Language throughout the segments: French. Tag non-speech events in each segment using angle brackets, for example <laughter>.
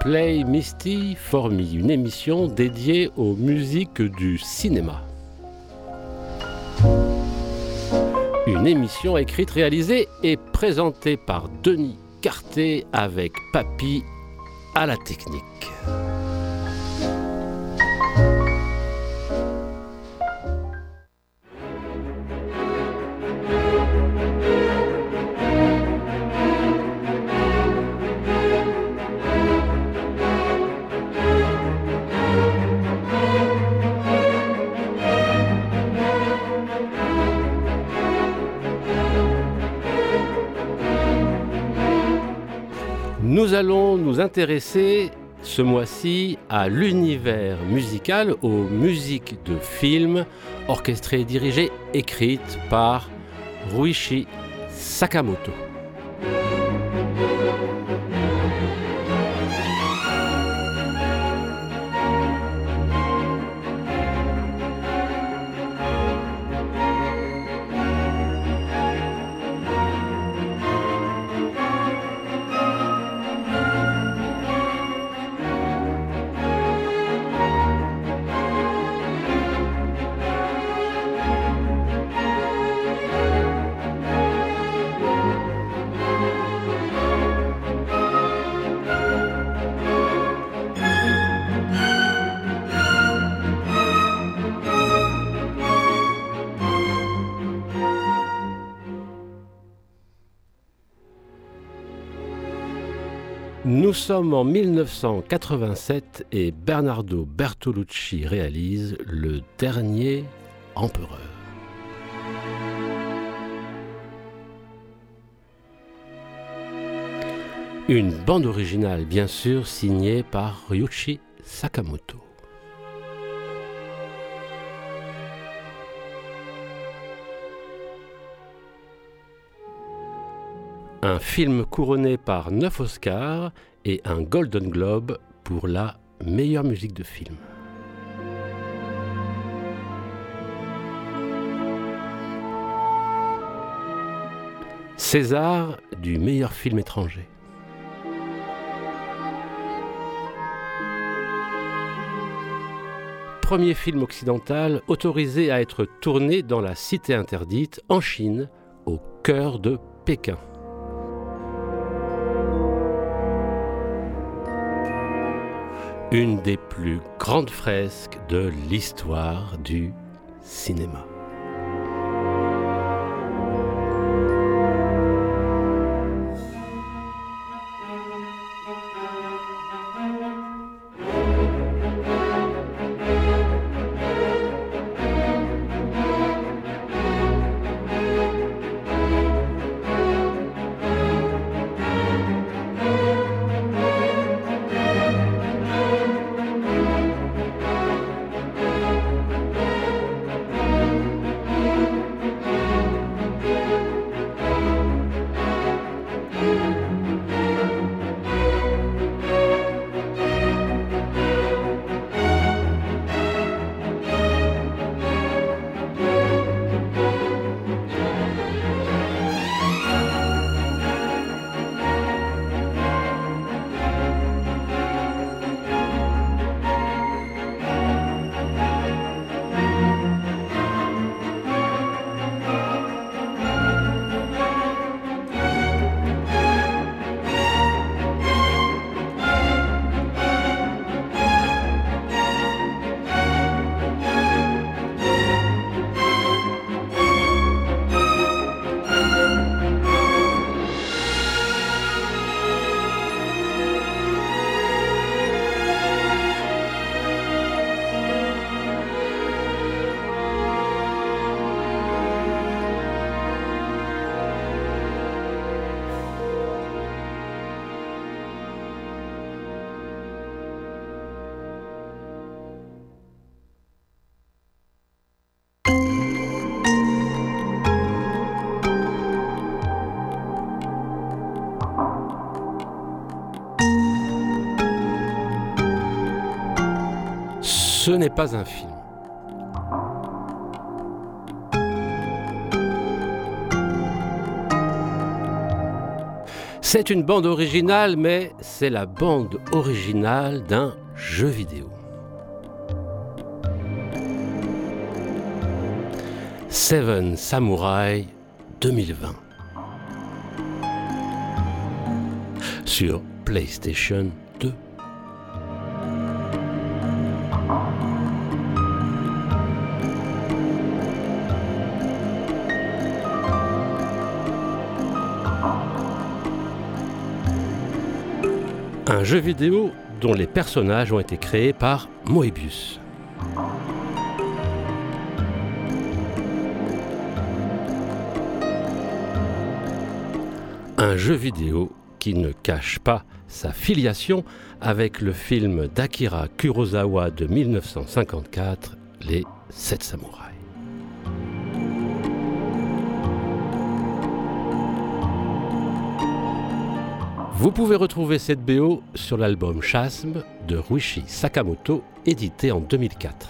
Play Misty for Me, une émission dédiée aux musiques du cinéma. Une émission écrite, réalisée et présentée par Denis Carté avec Papy à la technique. Nous intéresser ce mois-ci à l'univers musical, aux musiques de films orchestrées, dirigées, écrites par Ruichi Sakamoto. Nous sommes en 1987 et Bernardo Bertolucci réalise Le Dernier Empereur. Une bande originale bien sûr signée par Ryuichi Sakamoto. Un film couronné par 9 Oscars et un Golden Globe pour la meilleure musique de film. César du meilleur film étranger. Premier film occidental autorisé à être tourné dans la cité interdite en Chine, au cœur de Pékin. Une des plus grandes fresques de l'histoire du cinéma. Ce n'est pas un film. C'est une bande originale, mais c'est la bande originale d'un jeu vidéo. Seven Samurai 2020 sur PlayStation jeu vidéo dont les personnages ont été créés par Moebius. Un jeu vidéo qui ne cache pas sa filiation avec le film d'Akira Kurosawa de 1954, Les Sept Samouraïs. Vous pouvez retrouver cette BO sur l'album Chasm de Ruichi Sakamoto, édité en 2004.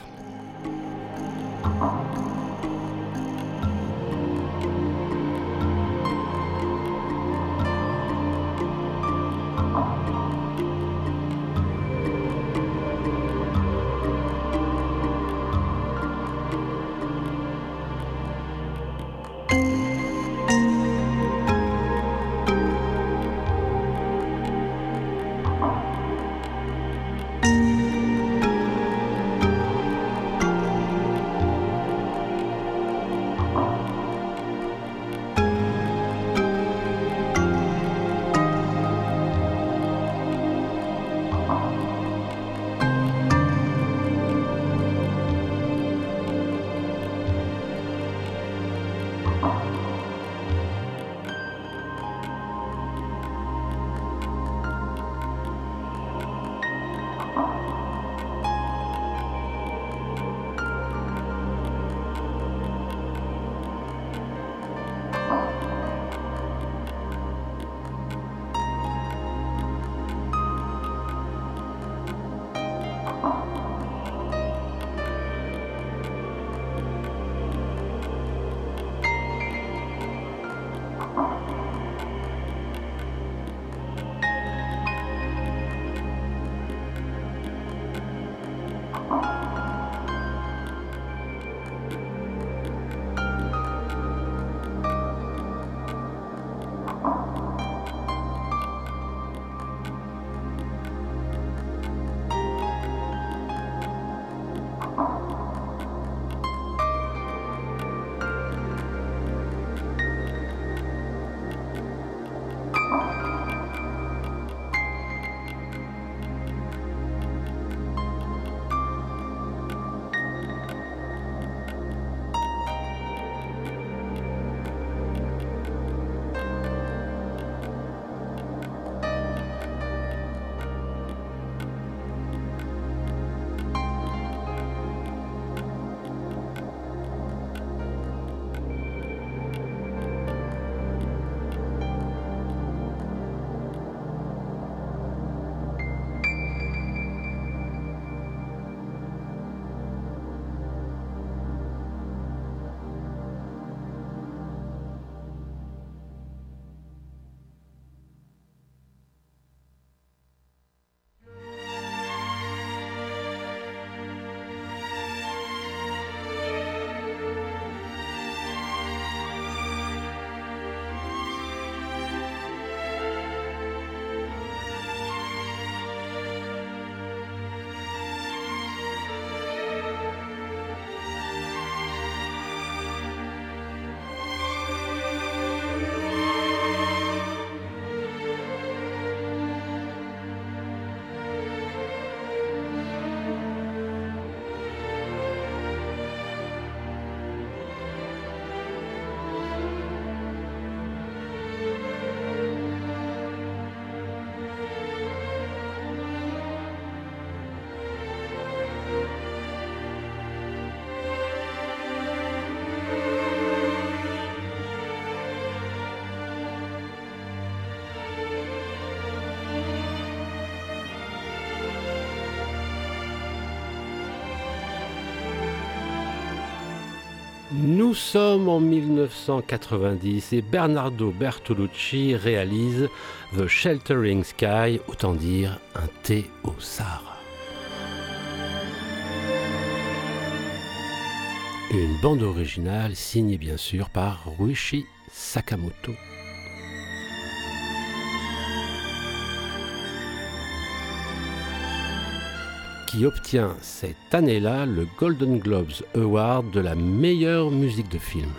Nous sommes en 1990 et Bernardo Bertolucci réalise The Sheltering Sky, autant dire un thé au Sahara. Une bande originale signée bien sûr par Ruichi Sakamoto. Qui obtient cette année-là le Golden Globes Award de la meilleure musique de film.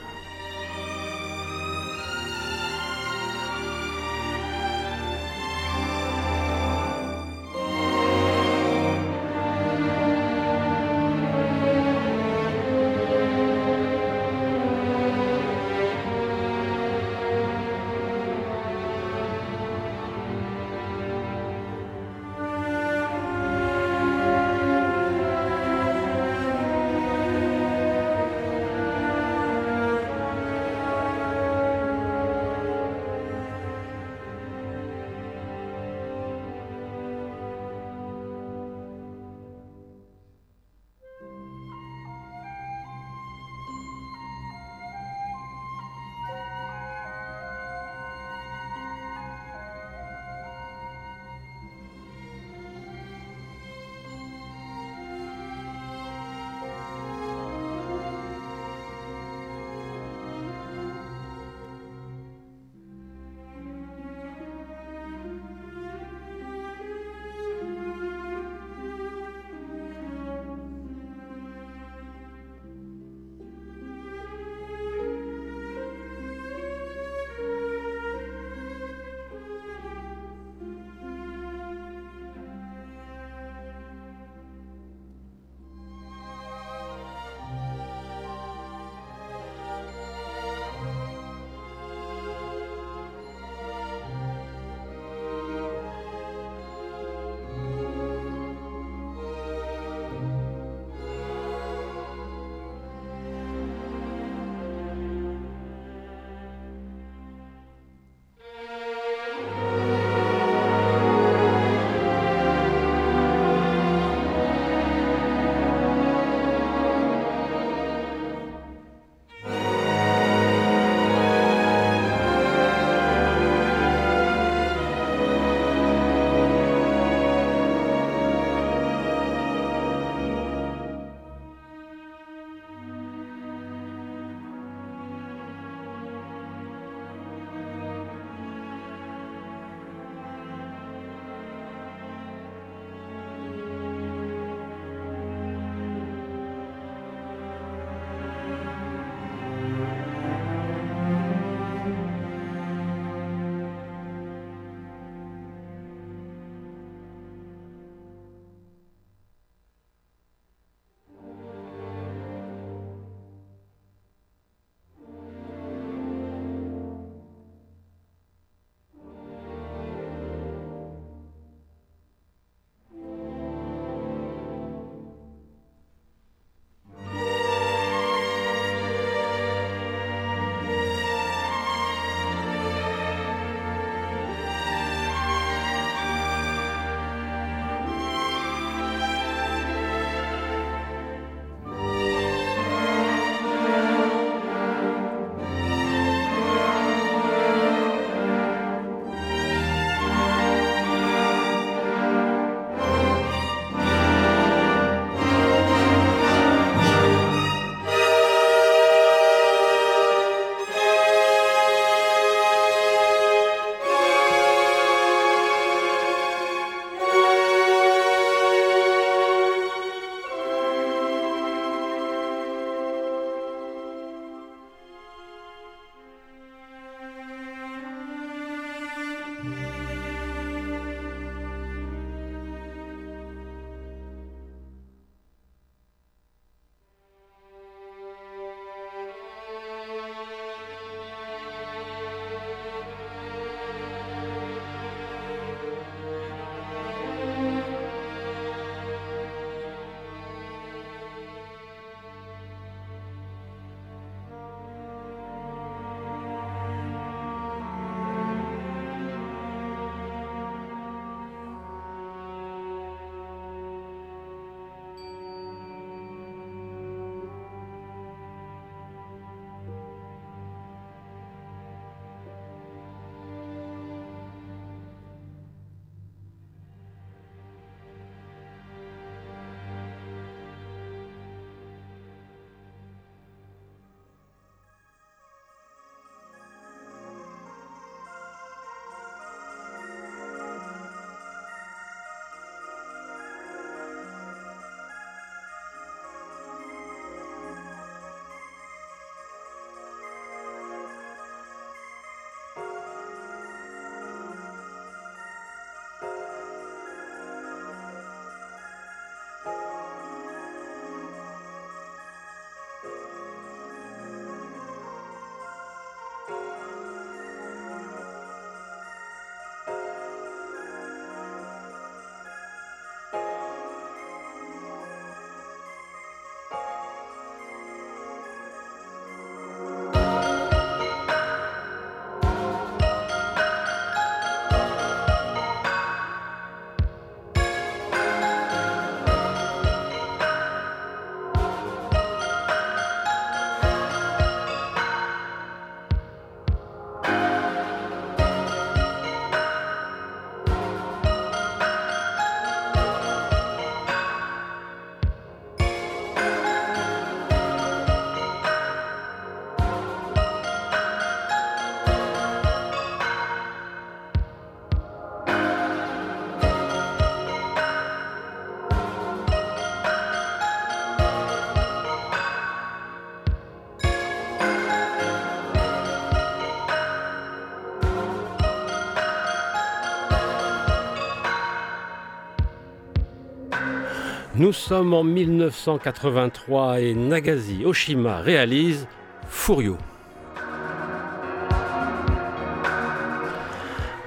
Nous sommes en 1983 et Nagasi Oshima réalise Furio.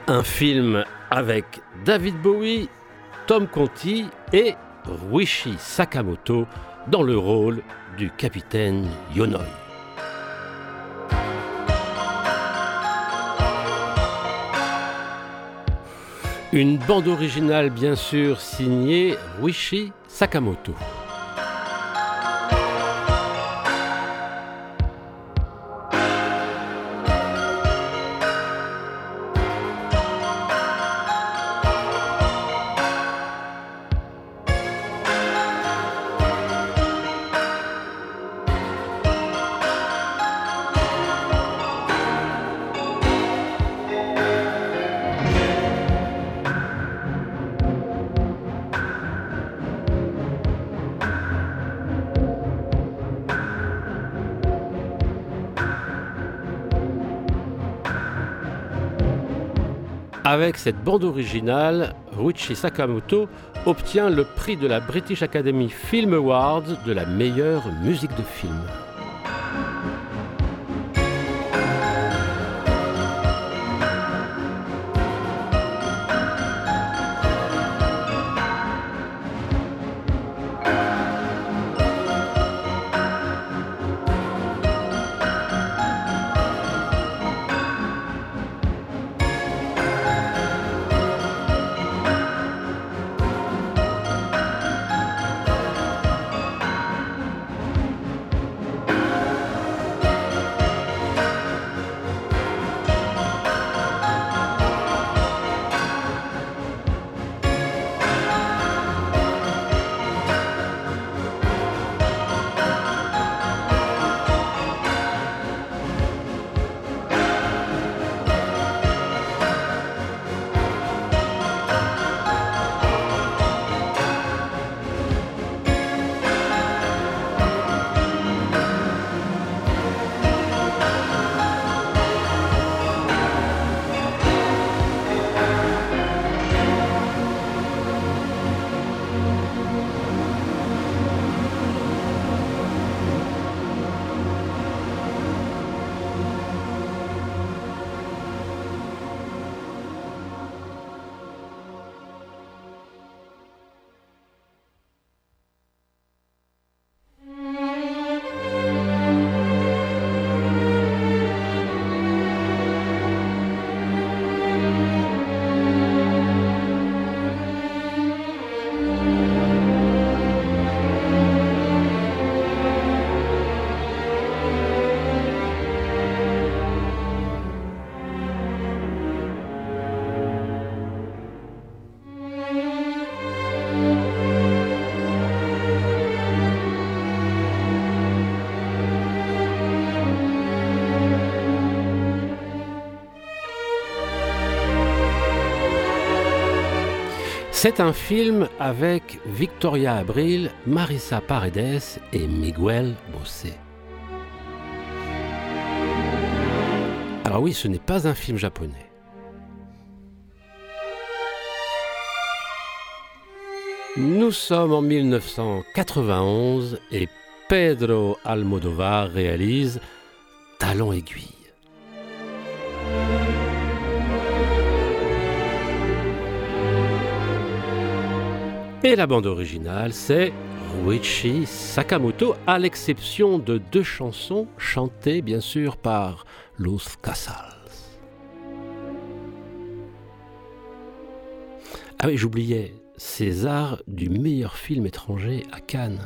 Un film avec David Bowie, Tom Conti et Ruichi Sakamoto dans le rôle du capitaine Yonoi. Une bande originale bien sûr signée Ruichi Sakamoto. Cette bande originale, Ruichi Sakamoto obtient le prix de la British Academy Film Awards de la meilleure musique de film. C'est un film avec Victoria Abril, Marissa Paredes et Miguel Bosé. Alors oui, ce n'est pas un film japonais. Nous sommes en 1991 et Pedro Almodovar réalise Talon aiguille. Et la bande originale, c'est Ruichi Sakamoto, à l'exception de deux chansons chantées bien sûr par Los Casals. Ah oui, j'oubliais, César du meilleur film étranger à Cannes.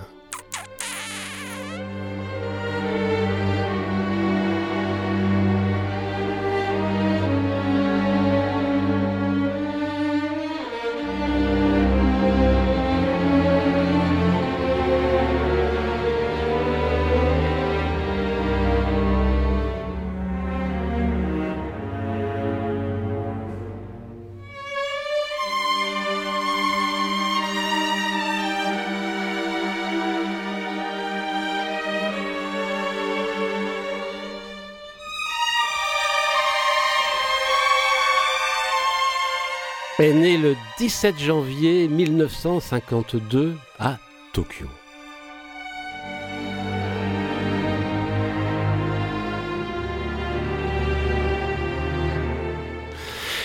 17 janvier 1952 à Tokyo.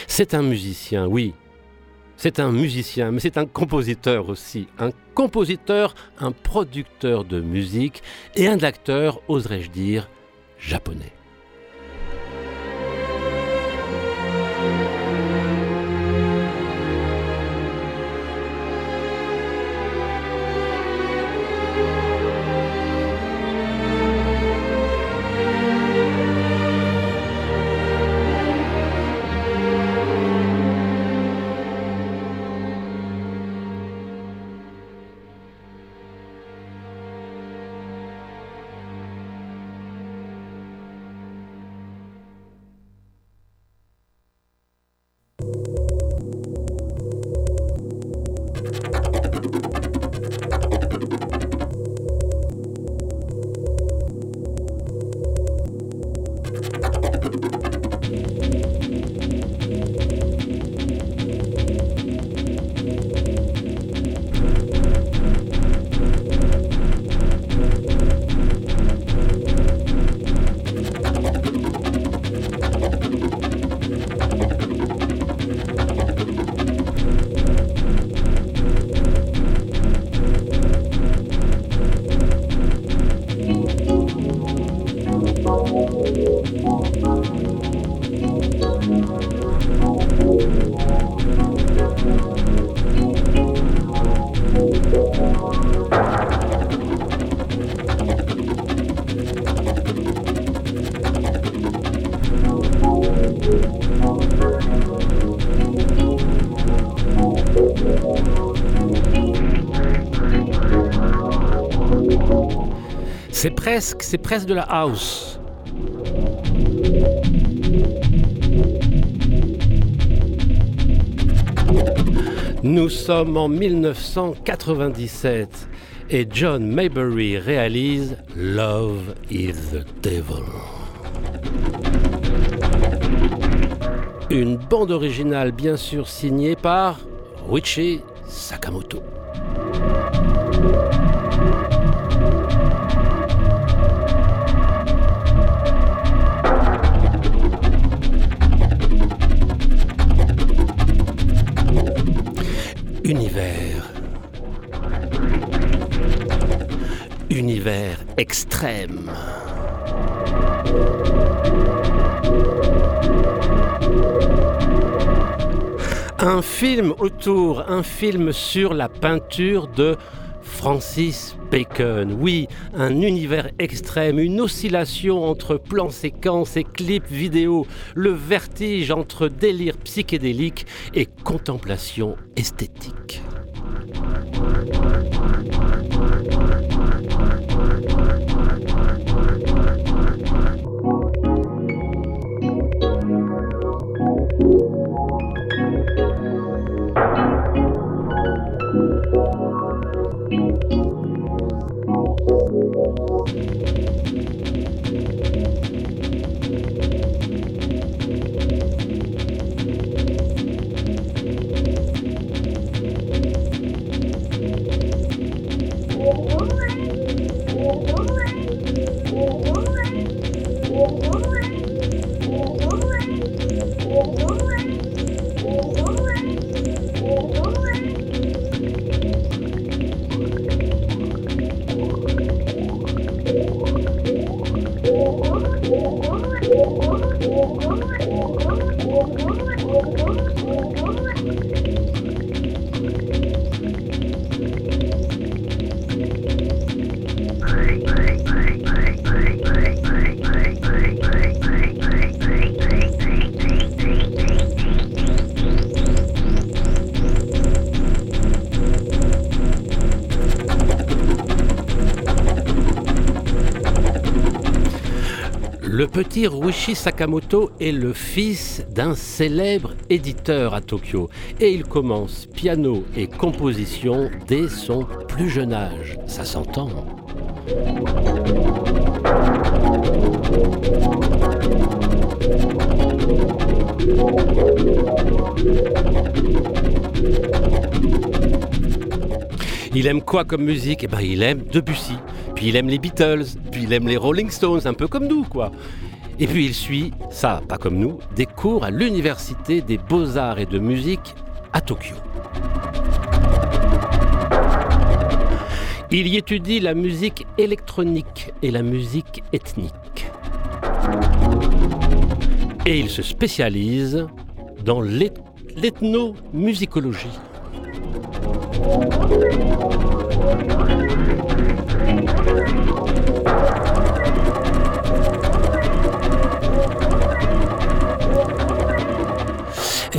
C'est un musicien, oui. C'est un musicien, mais c'est un compositeur aussi. Un compositeur, un producteur de musique et un acteur, oserais-je dire, japonais. C'est presque, c'est presque de la house. Nous sommes en 1997 et John Maybury réalise Love is the Devil. Une bande originale bien sûr signée par Richie Sakamoto. Univers extrême. Un film autour, un film sur la peinture de Francis Bacon. Oui, un univers extrême, une oscillation entre plans séquences et clips vidéo, le vertige entre délire psychédélique et contemplation esthétique. Petit Ruichi Sakamoto est le fils d'un célèbre éditeur à Tokyo et il commence piano et composition dès son plus jeune âge. Ça s'entend. Il aime quoi comme musique? Eh ben, il aime Debussy, puis il aime les Beatles, puis il aime les Rolling Stones, un peu comme nous, quoi. Et puis il suit, ça, pas comme nous, des cours à l'Université des Beaux-Arts et de Musique à Tokyo. Il y étudie la musique électronique et la musique ethnique. Et il se spécialise dans l'ethnomusicologie.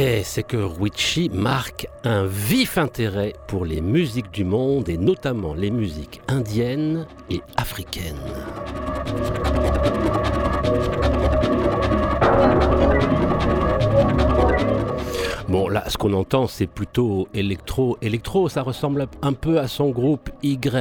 Et c'est que Ruichi marque un vif intérêt pour les musiques du monde et notamment les musiques indiennes et africaines. Bon, là, ce qu'on entend, c'est plutôt électro. Électro, ça ressemble un peu à son groupe YMO.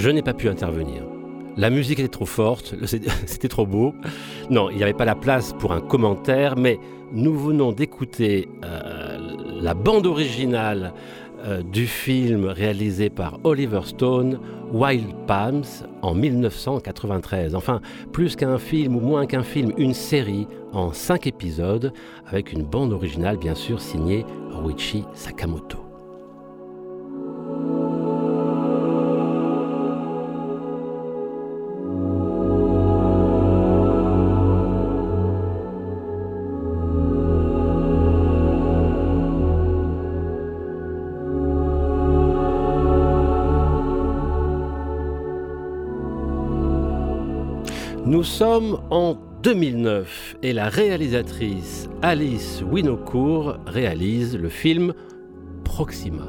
je, n'ai pas pu intervenir. La musique était trop forte, <laughs> c'était trop beau. Non, il n'y avait pas la place pour un commentaire, mais nous venons d'écouter euh, la bande originale euh, du film réalisé par Oliver Stone, Wild Palms, en 1993. Enfin, plus qu'un film ou moins qu'un film, une série en cinq épisodes, avec une bande originale bien sûr signée Ruichi Sakamoto. Nous sommes en 2009 et la réalisatrice Alice Winocourt réalise le film Proxima.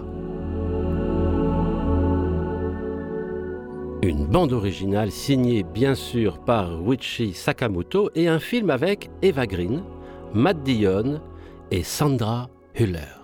Une bande originale signée bien sûr par Wichi Sakamoto et un film avec Eva Green, Matt Dillon et Sandra Hüller.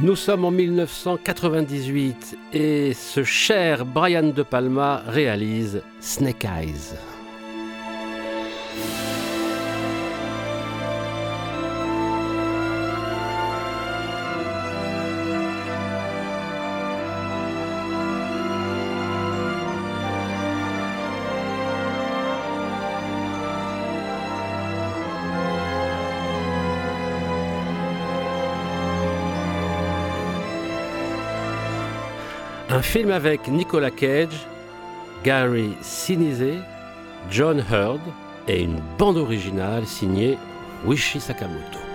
Nous sommes en 1998 et ce cher Brian De Palma réalise Snake Eyes. Un film avec Nicolas Cage, Gary Sinise, John Hurd et une bande originale signée Wishi Sakamoto.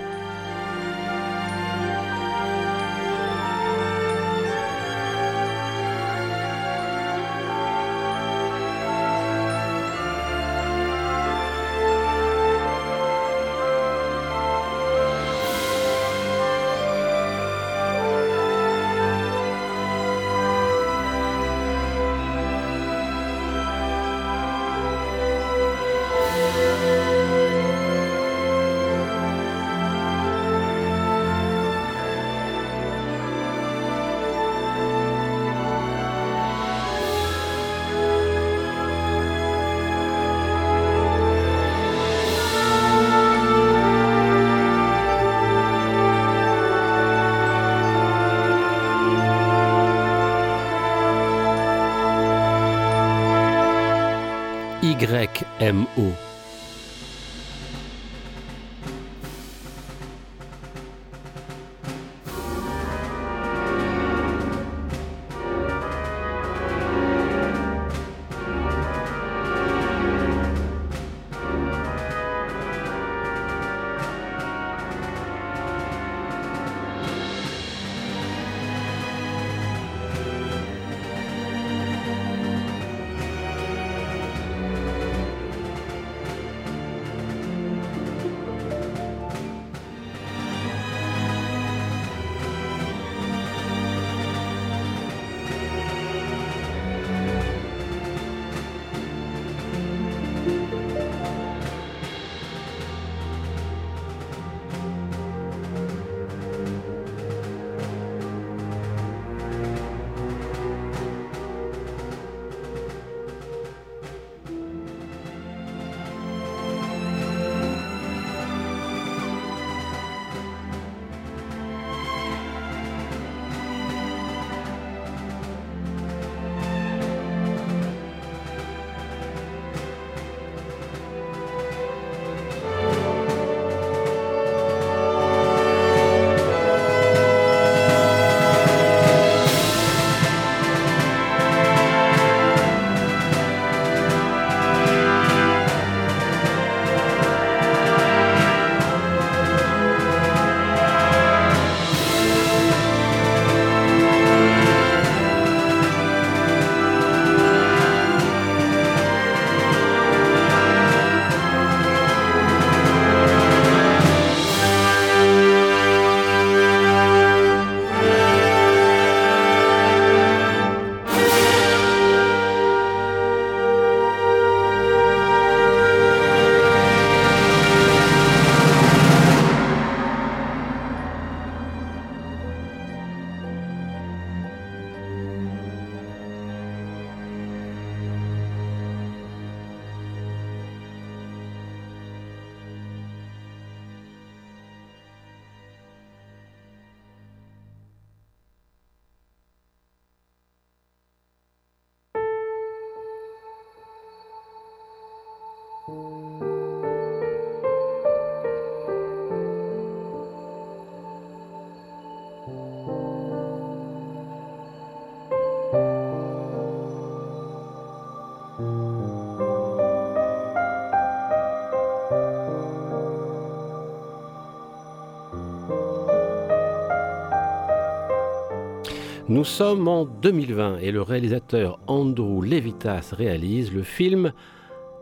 Nous sommes en 2020 et le réalisateur Andrew Levitas réalise le film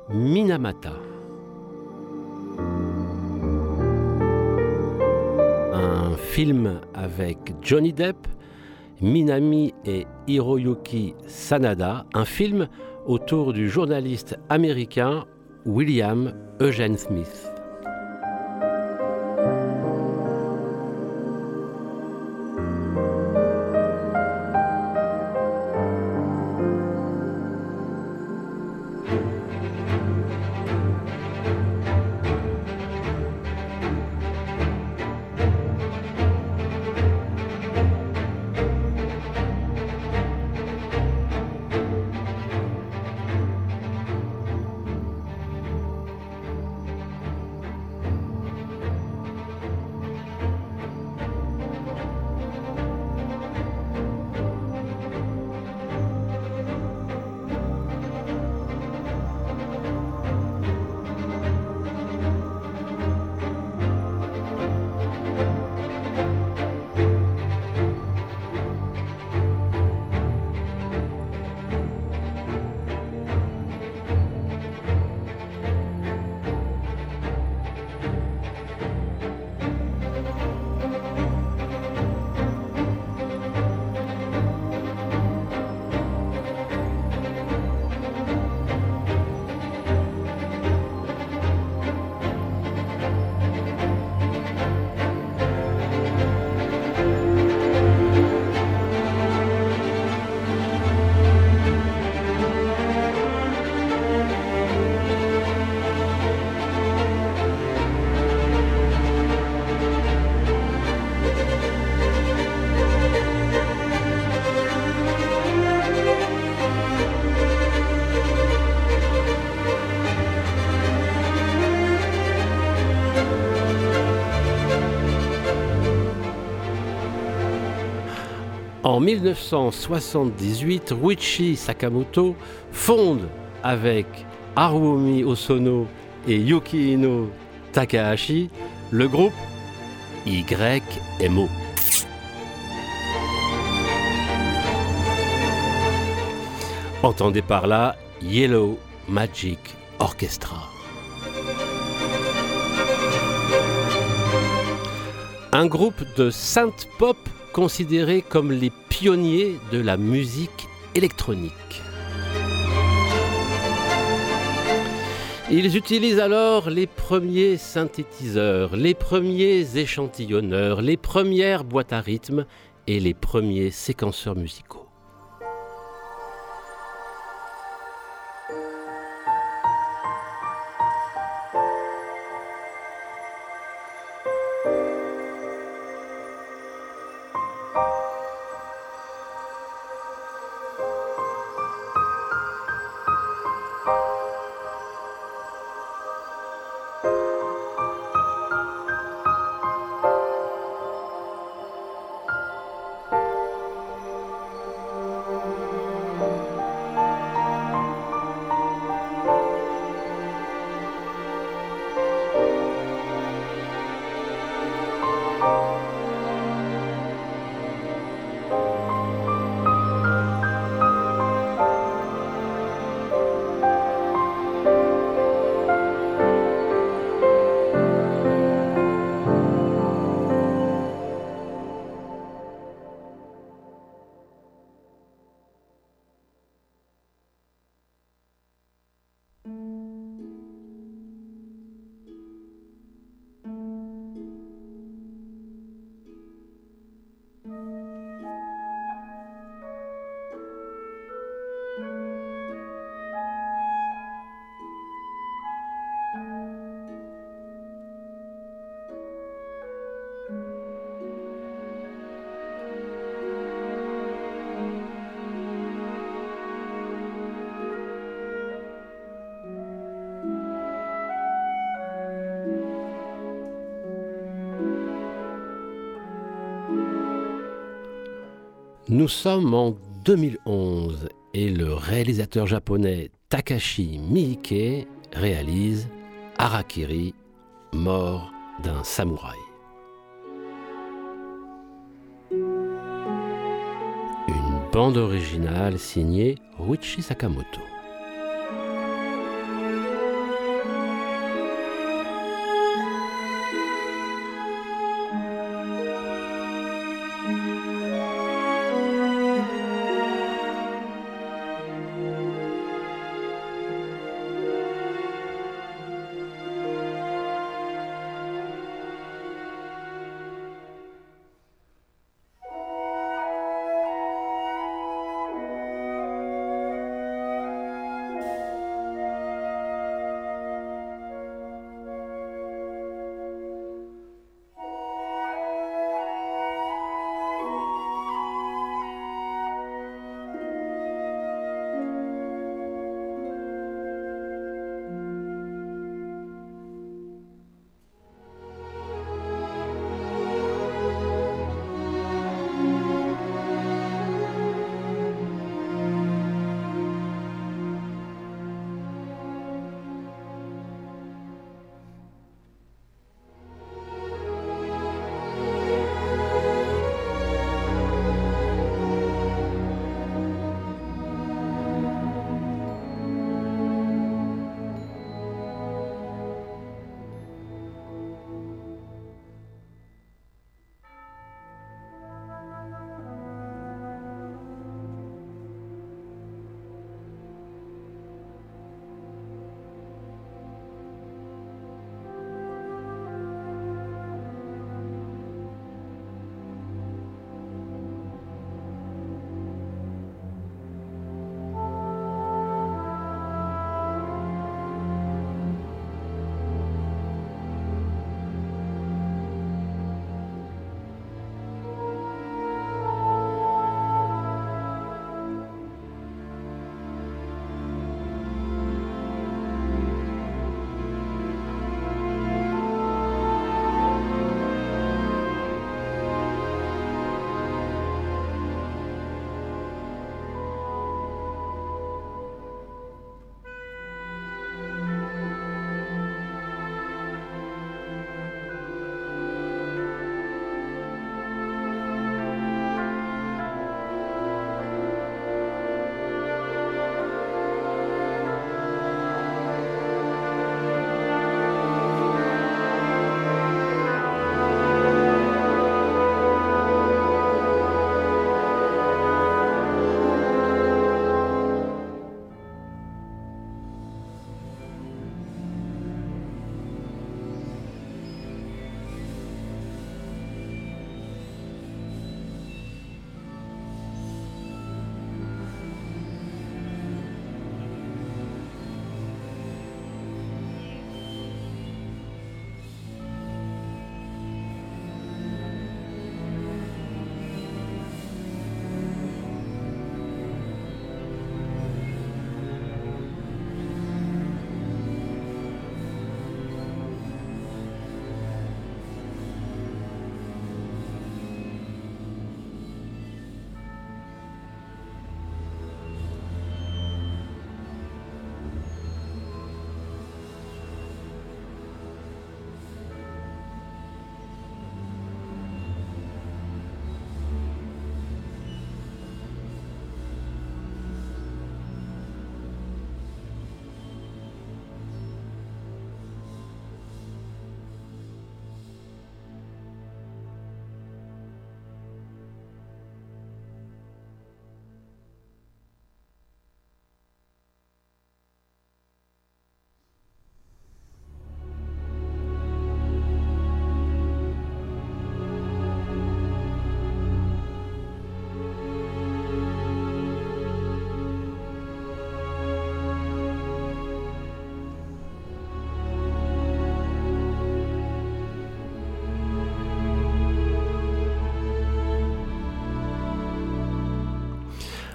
Minamata. Un film avec Johnny Depp, Minami et Hiroyuki Sanada, un film autour du journaliste américain William Eugene Smith. En 1978, Ruichi Sakamoto fonde avec Harumi Osono et Yukihino Takahashi le groupe YMO. Entendez par là Yellow Magic Orchestra. Un groupe de synth pop considérés comme les pionniers de la musique électronique. Ils utilisent alors les premiers synthétiseurs, les premiers échantillonneurs, les premières boîtes à rythme et les premiers séquenceurs musicaux. Nous sommes en 2011 et le réalisateur japonais Takashi Miike réalise Harakiri, mort d'un samouraï. Une bande originale signée Ruichi Sakamoto.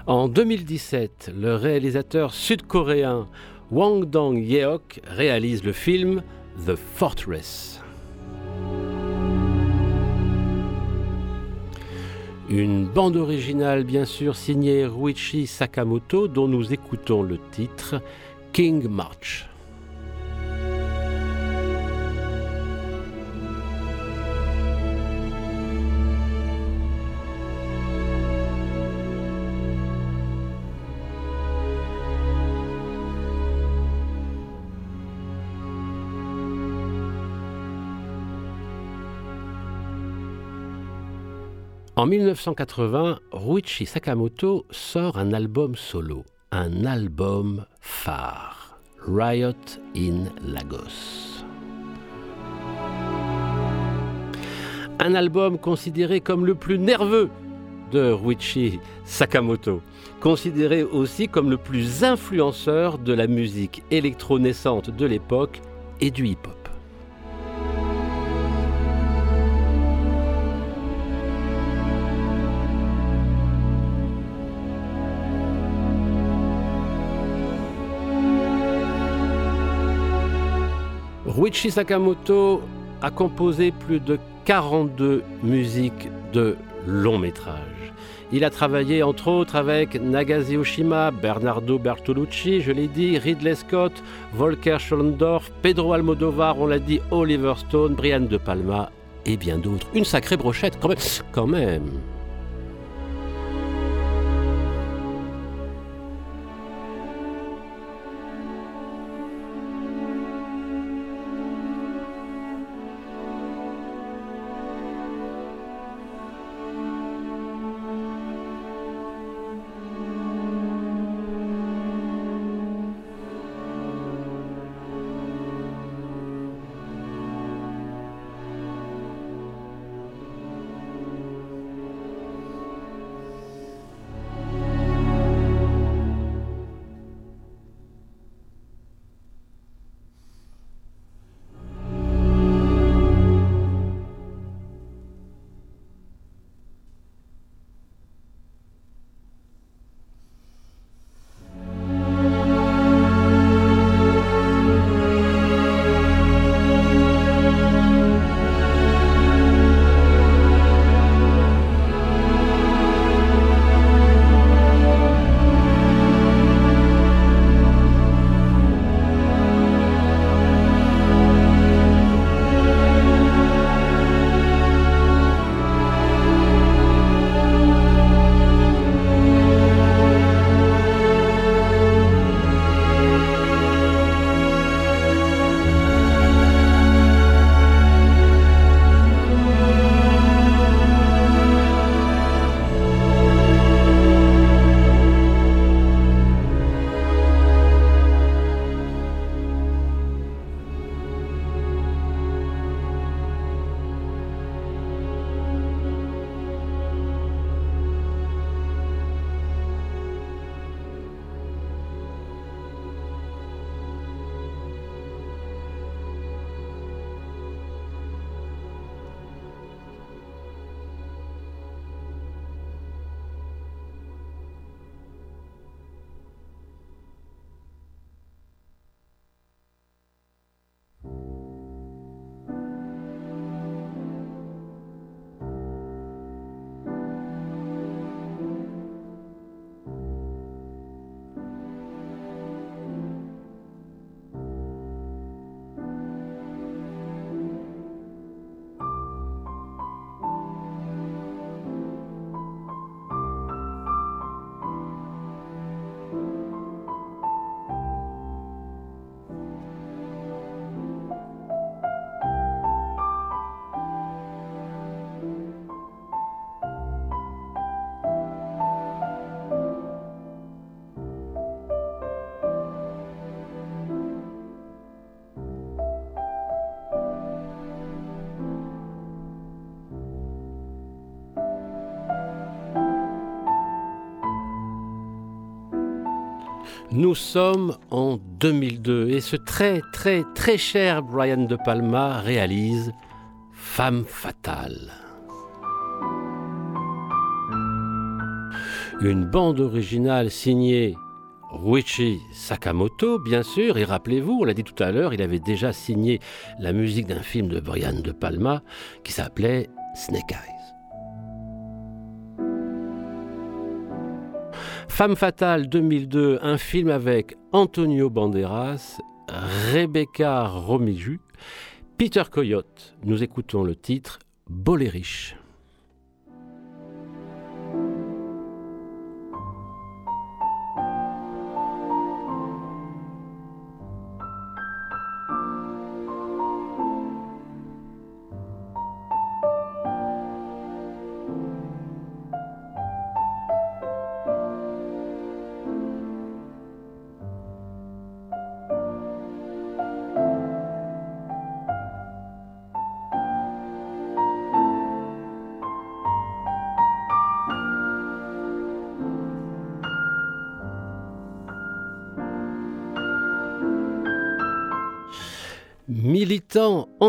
En 2017, le réalisateur sud-coréen Wang Dong-yeok réalise le film The Fortress. Une bande originale bien sûr signée Ruichi Sakamoto dont nous écoutons le titre King March. En 1980, Ruichi Sakamoto sort un album solo, un album phare, Riot in Lagos. Un album considéré comme le plus nerveux de Ruichi Sakamoto, considéré aussi comme le plus influenceur de la musique électro-naissante de l'époque et du hip-hop. Ruichi Sakamoto a composé plus de 42 musiques de long métrage. Il a travaillé entre autres avec Nagase Oshima, Bernardo Bertolucci, je l'ai dit, Ridley Scott, Volker Schlondorf, Pedro Almodovar, on l'a dit, Oliver Stone, Brian De Palma et bien d'autres. Une sacrée brochette. Quand même. Nous sommes en 2002 et ce très très très cher Brian De Palma réalise Femme fatale. Une bande originale signée Ruichi Sakamoto, bien sûr, et rappelez-vous, on l'a dit tout à l'heure, il avait déjà signé la musique d'un film de Brian De Palma qui s'appelait Snake Eyes. Femme fatale 2002, un film avec Antonio Banderas, Rebecca Romiju, Peter Coyote. Nous écoutons le titre Bolérich. Militant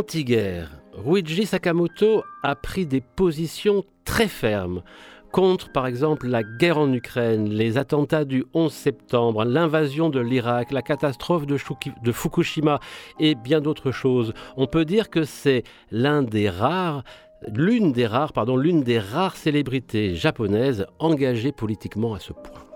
anti-guerre, Ruiji Sakamoto a pris des positions très fermes contre, par exemple, la guerre en Ukraine, les attentats du 11 septembre, l'invasion de l'Irak, la catastrophe de, Fukushima et bien d'autres choses. On peut dire que c'est l'une des rares célébrités japonaises engagées politiquement à ce point.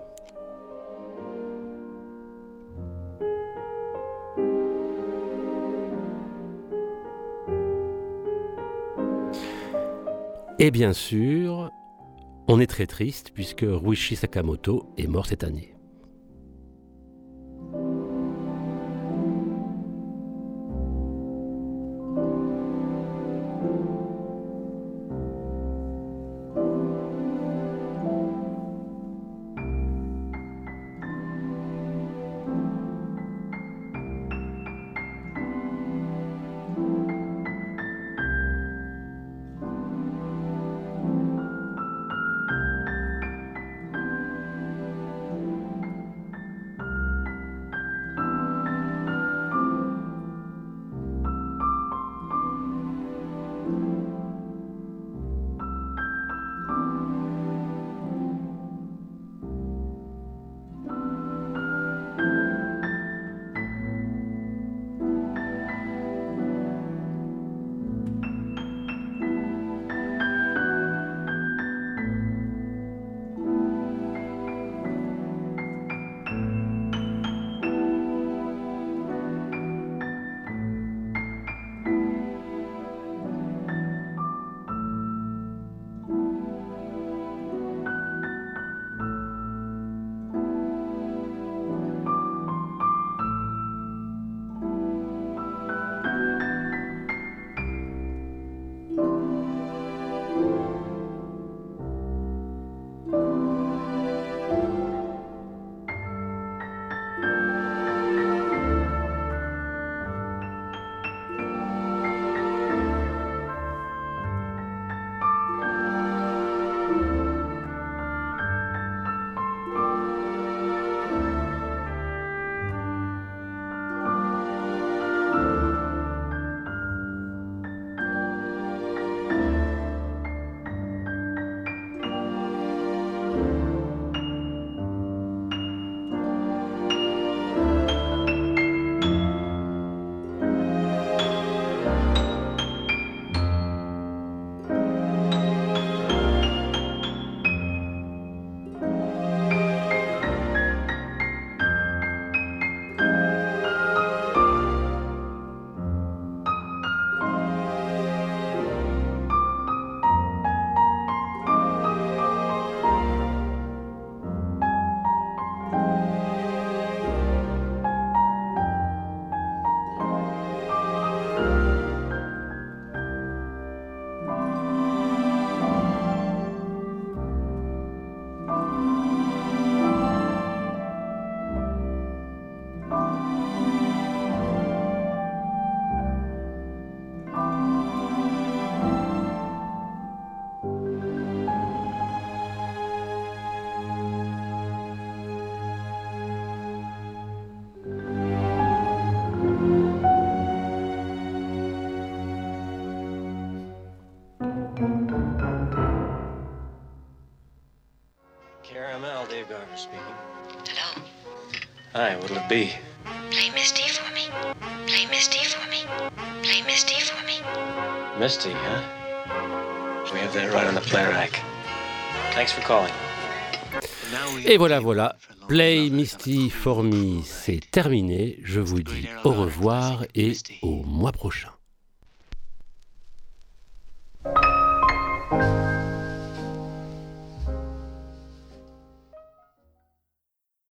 Et bien sûr, on est très triste puisque Ruichi Sakamoto est mort cette année. Hi, what'll it be? Play Misty for me. Play Misty for me. Play Misty for me. Misty, huh? We have that right on the play rack. Thanks for calling. Et voilà, voilà. Play Misty for Me, c'est terminé. Je vous dis au revoir et au mois prochain.